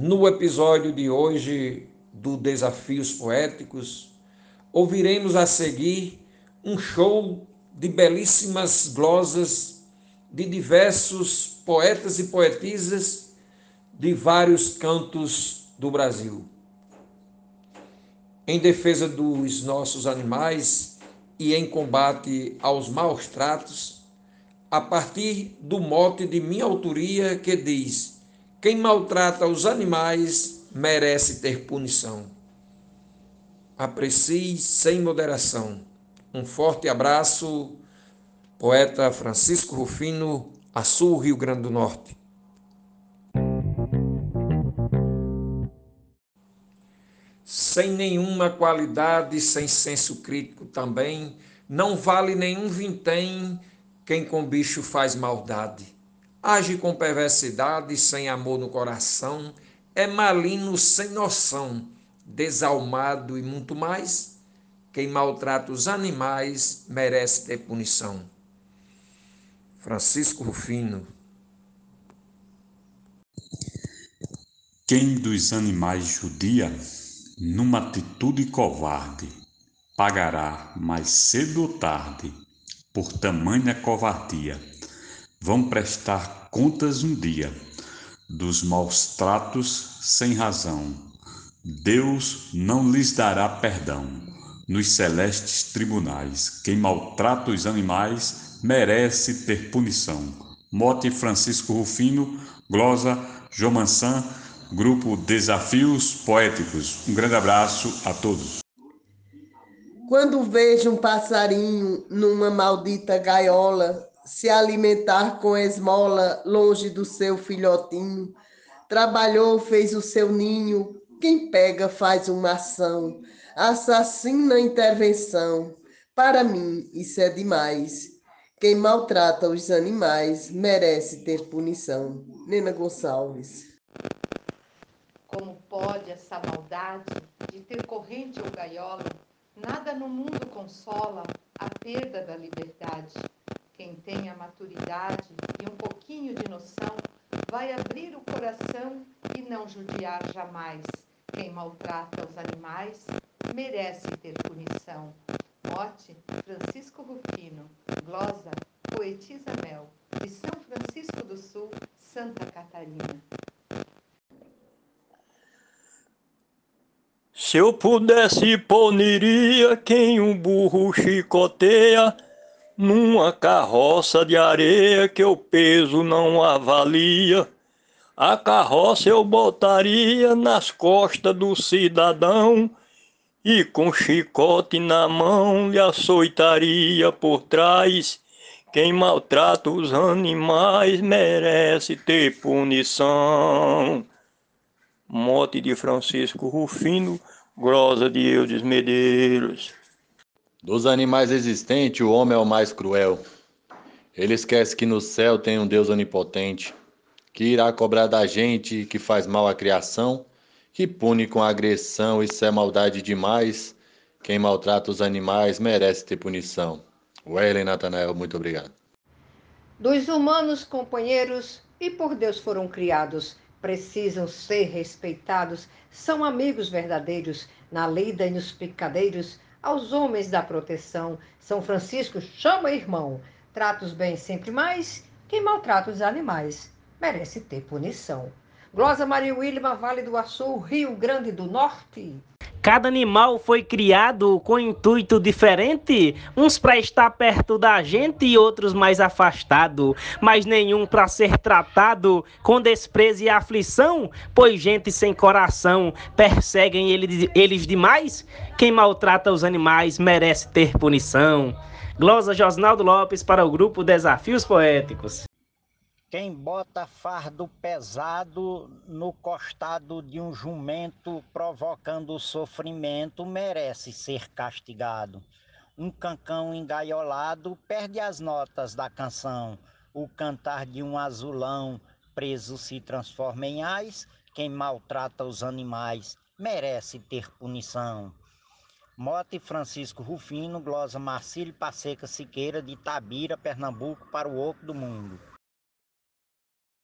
No episódio de hoje do Desafios Poéticos, ouviremos a seguir um show de belíssimas glosas de diversos poetas e poetisas de vários cantos do Brasil. Em defesa dos nossos animais e em combate aos maus tratos, a partir do mote de minha autoria que diz quem maltrata os animais merece ter punição. Aprecie sem moderação. Um forte abraço, poeta Francisco Rufino, Açu, Rio Grande do Norte. Sem nenhuma qualidade, sem senso crítico também, não vale nenhum vintém quem com bicho faz maldade age com perversidade, sem amor no coração, é maligno sem noção, desalmado e muito mais. Quem maltrata os animais merece ter punição. Francisco Rufino. Quem dos animais judia, numa atitude covarde, pagará mais cedo ou tarde por tamanha covardia vão prestar contas um dia dos maus tratos sem razão. Deus não lhes dará perdão nos celestes tribunais. Quem maltrata os animais merece ter punição. Mote Francisco Rufino, glosa João Mansan, grupo Desafios Poéticos. Um grande abraço a todos. Quando vejo um passarinho numa maldita gaiola, se alimentar com esmola longe do seu filhotinho. Trabalhou, fez o seu ninho. Quem pega faz uma ação. Assassina intervenção. Para mim, isso é demais. Quem maltrata os animais merece ter punição. Nena Gonçalves. Como pode essa maldade de ter corrente ou gaiola? Nada no mundo consola a perda da liberdade. Quem tem a maturidade e um pouquinho de noção vai abrir o coração e não judiar jamais. Quem maltrata os animais merece ter punição. Mote Francisco Rufino, glosa Poetisa Mel, de São Francisco do Sul, Santa Catarina. Se eu pudesse, puniria quem um burro chicoteia numa carroça de areia que o peso não avalia. A carroça eu botaria nas costas do cidadão e com chicote na mão lhe açoitaria por trás. Quem maltrata os animais merece ter punição. Mote de Francisco Rufino, grosa de Eudes Medeiros. Dos animais existentes, o homem é o mais cruel. Ele esquece que no céu tem um Deus onipotente, que irá cobrar da gente que faz mal à criação, que pune com agressão, isso é maldade demais. Quem maltrata os animais merece ter punição. Wellen Natanael, muito obrigado. Dos humanos companheiros e por Deus foram criados, precisam ser respeitados, são amigos verdadeiros, na lida e nos picadeiros aos homens da proteção. São Francisco chama irmão. Trata os bens sempre mais. Quem maltrata os animais merece ter punição. Glosa Maria Wilma, Vale do Açu, Rio Grande do Norte. Cada animal foi criado com intuito diferente, uns para estar perto da gente e outros mais afastado, mas nenhum para ser tratado com desprezo e aflição, pois gente sem coração perseguem eles demais. Quem maltrata os animais merece ter punição. Glosa Josnaldo Lopes para o grupo Desafios Poéticos. Quem bota fardo pesado no costado de um jumento provocando sofrimento merece ser castigado. Um cancão engaiolado perde as notas da canção. O cantar de um azulão preso se transforma em ais. Quem maltrata os animais merece ter punição. Mote Francisco Rufino, glosa Marcílio Passeca Siqueira, de Tabira, Pernambuco, para o Oco do Mundo.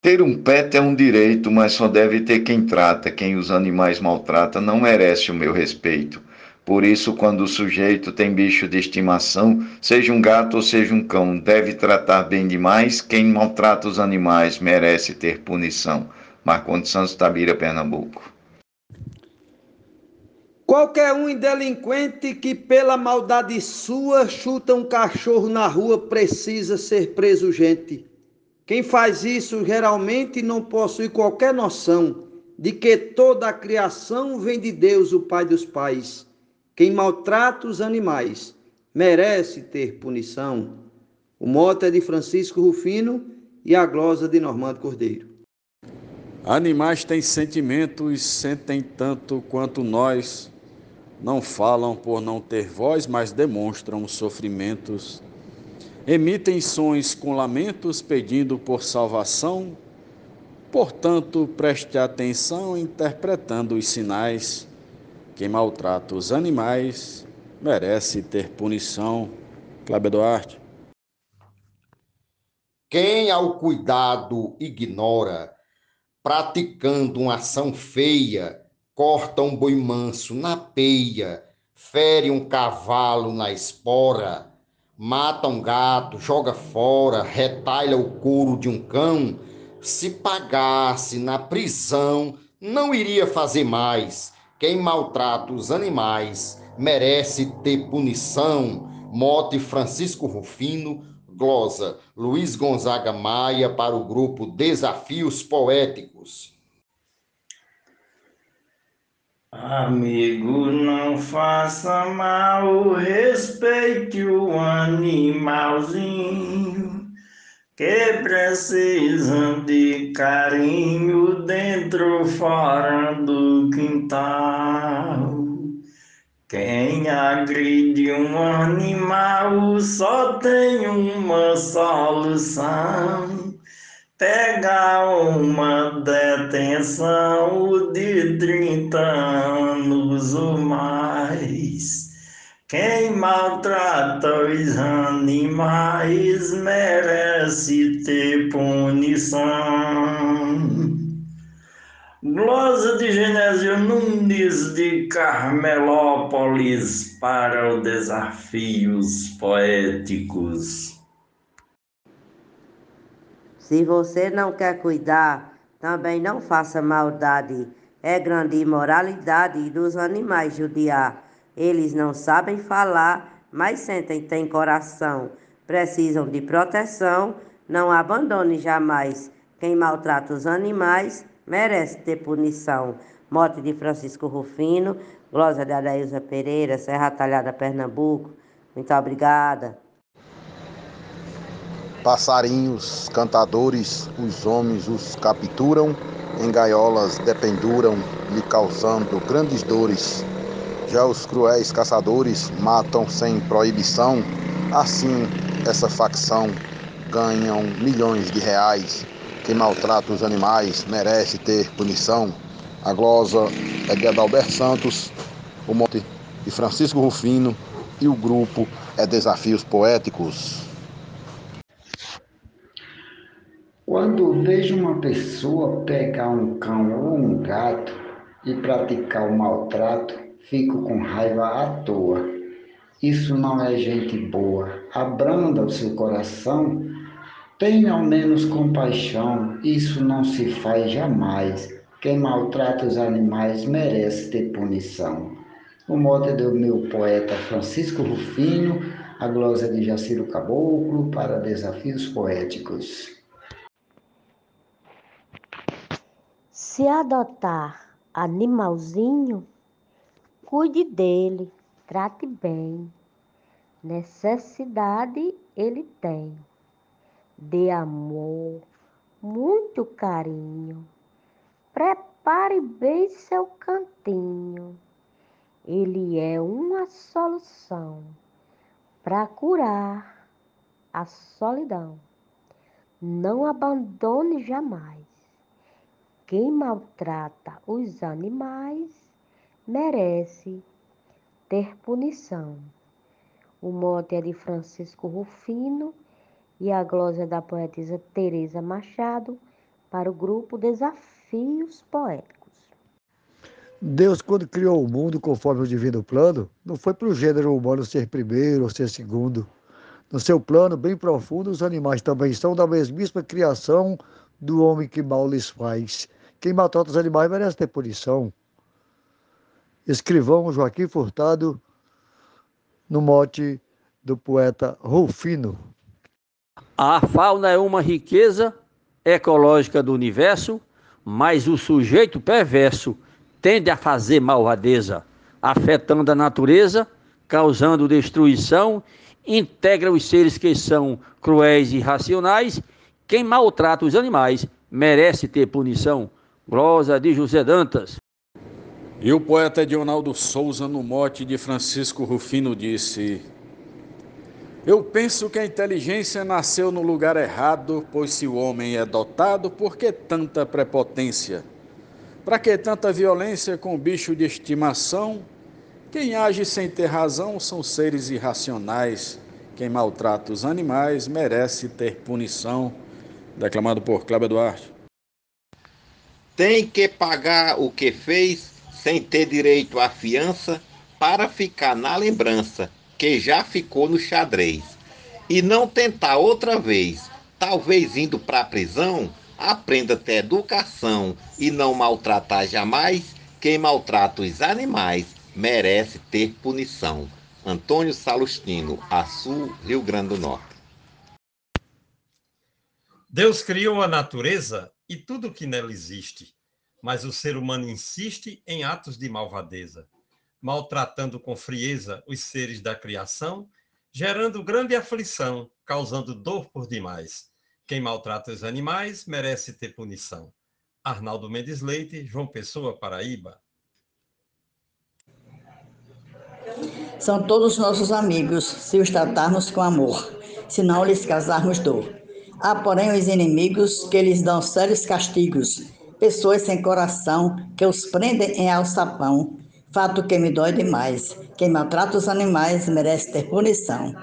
Ter um pet é um direito, mas só deve ter quem trata. Quem os animais maltrata não merece o meu respeito. Por isso, quando o sujeito tem bicho de estimação, seja um gato ou seja um cão, deve tratar bem demais. Quem maltrata os animais merece ter punição. Marcondes Santos Tabira, Pernambuco. Qualquer um delinquente que, pela maldade sua, chuta um cachorro na rua precisa ser preso gente. Quem faz isso geralmente não possui qualquer noção de que toda a criação vem de Deus, o Pai dos Pais. Quem maltrata os animais merece ter punição. O mote é de Francisco Rufino e a glosa de Normando Cordeiro. Animais têm sentimentos, sentem tanto quanto nós. Não falam por não ter voz, mas demonstram sofrimentos emitem sons com lamentos pedindo por salvação. Portanto, preste atenção interpretando os sinais. Quem maltrata os animais merece ter punição. Cláudio Duarte. Quem ao cuidado ignora, praticando uma ação feia, corta um boi manso na peia, fere um cavalo na espora, mata um gato, joga fora, retalha o couro de um cão, se pagasse na prisão, não iria fazer mais. Quem maltrata os animais merece ter punição. Mote Francisco Rufino, glosa Luiz Gonzaga Maia para o grupo Desafios Poéticos. Amigo, não faça mal, respeite o animalzinho que precisa de carinho dentro ou fora do quintal. Quem agride um animal só tem uma solução Pega uma detenção de 30 anos ou mais. Quem maltrata os animais merece ter punição. Glosa de Genésio Nunes de Carmelópolis para o Desafios Poéticos. Se você não quer cuidar, também não faça maldade. É grande imoralidade dos animais judiar. Eles não sabem falar, mas sentem, têm coração. Precisam de proteção, não abandone jamais. Quem maltrata os animais merece ter punição. Morte de Francisco Rufino, Glória de Adailza Pereira, Serra Talhada, Pernambuco. Muito obrigada passarinhos, cantadores, os homens os capturam, em gaiolas dependuram, lhe causando grandes dores. Já os cruéis caçadores matam sem proibição, assim essa facção ganham milhões de reais. Quem maltrata os animais merece ter punição. A glosa é de Adalberto Santos, o monte de Francisco Rufino e o grupo é Desafios Poéticos. Quando vejo uma pessoa pegar um cão ou um gato e praticar o maltrato, fico com raiva à toa. Isso não é gente boa. Abranda o seu coração, tenha ao menos compaixão. Isso não se faz jamais. Quem maltrata os animais merece ter punição. O mote do meu poeta Francisco Rufino, a glosa de Jaciro Caboclo para Desafios Poéticos. Se adotar animalzinho, cuide dele, trate bem. Necessidade ele tem. Dê amor, muito carinho. Prepare bem seu cantinho. Ele é uma solução para curar a solidão. Não abandone jamais. Quem maltrata os animais merece ter punição. O mote é de Francisco Rufino e a glória da poetisa Teresa Machado para o grupo Desafios Poéticos. Deus, quando criou o mundo conforme o divino plano, não foi para o gênero humano ser primeiro ou ser segundo. No seu plano bem profundo, os animais também são da mesmíssima criação do homem que mal lhes faz. Quem maltrata os animais merece ter punição. Escrivão Joaquim Furtado, no mote do poeta Rufino. A fauna é uma riqueza ecológica do universo, mas o sujeito perverso tende a fazer malvadeza, afetando a natureza, causando destruição, integra os seres que são cruéis e irracionais. Quem maltrata os animais merece ter punição. Glosa de José Dantas. E o poeta Edionaldo Souza, no mote de Francisco Rufino, disse: Eu penso que a inteligência nasceu no lugar errado, pois se o homem é dotado, por que tanta prepotência? Para que tanta violência com bicho de estimação? Quem age sem ter razão são seres irracionais. Quem maltrata os animais merece ter punição. Declamado por Cláudio Duarte. Tem que pagar o que fez sem ter direito à fiança para ficar na lembrança que já ficou no xadrez. E não tentar outra vez, talvez indo para a prisão, aprenda a ter educação e não maltratar jamais. Quem maltrata os animais merece ter punição. Antônio Salustino, Açu, Rio Grande do Norte. Deus criou a natureza e tudo que nela existe, mas o ser humano insiste em atos de malvadeza, maltratando com frieza os seres da criação, gerando grande aflição, causando dor por demais. Quem maltrata os animais merece ter punição. Arnaldo Mendes Leite, João Pessoa, Paraíba. São todos nossos amigos, se os tratarmos com amor, se não lhes causarmos dor. Há, porém, os inimigos que lhes dão sérios castigos, pessoas sem coração que os prendem em alçapão. Fato que me dói demais. Quem maltrata os animais merece ter punição.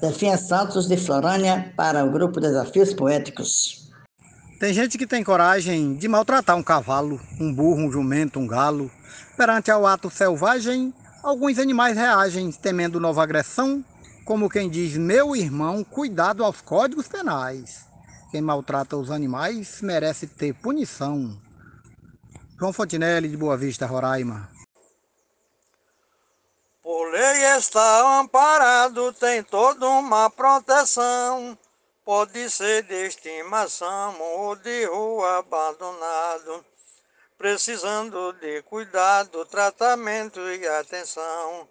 Zefinha Santos, de Florânia, para o grupo Desafios Poéticos. Tem gente que tem coragem de maltratar um cavalo, um burro, um jumento, um galo. Perante ao ato selvagem, alguns animais reagem temendo nova agressão, como quem diz, meu irmão, cuidado aos códigos penais. Quem maltrata os animais merece ter punição. João Fontinelli, de Boa Vista, Roraima. Por lei está amparado, tem toda uma proteção. Pode ser de estimação ou de rua abandonado, precisando de cuidado, tratamento e atenção.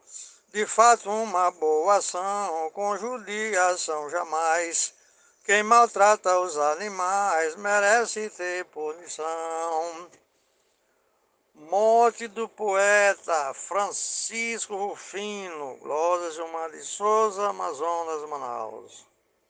De fato, uma boa ação, com judiação jamais. Quem maltrata os animais merece ter punição. Morte do poeta Francisco Rufino, Glória Gilmar de Souza, Amazonas, Manaus.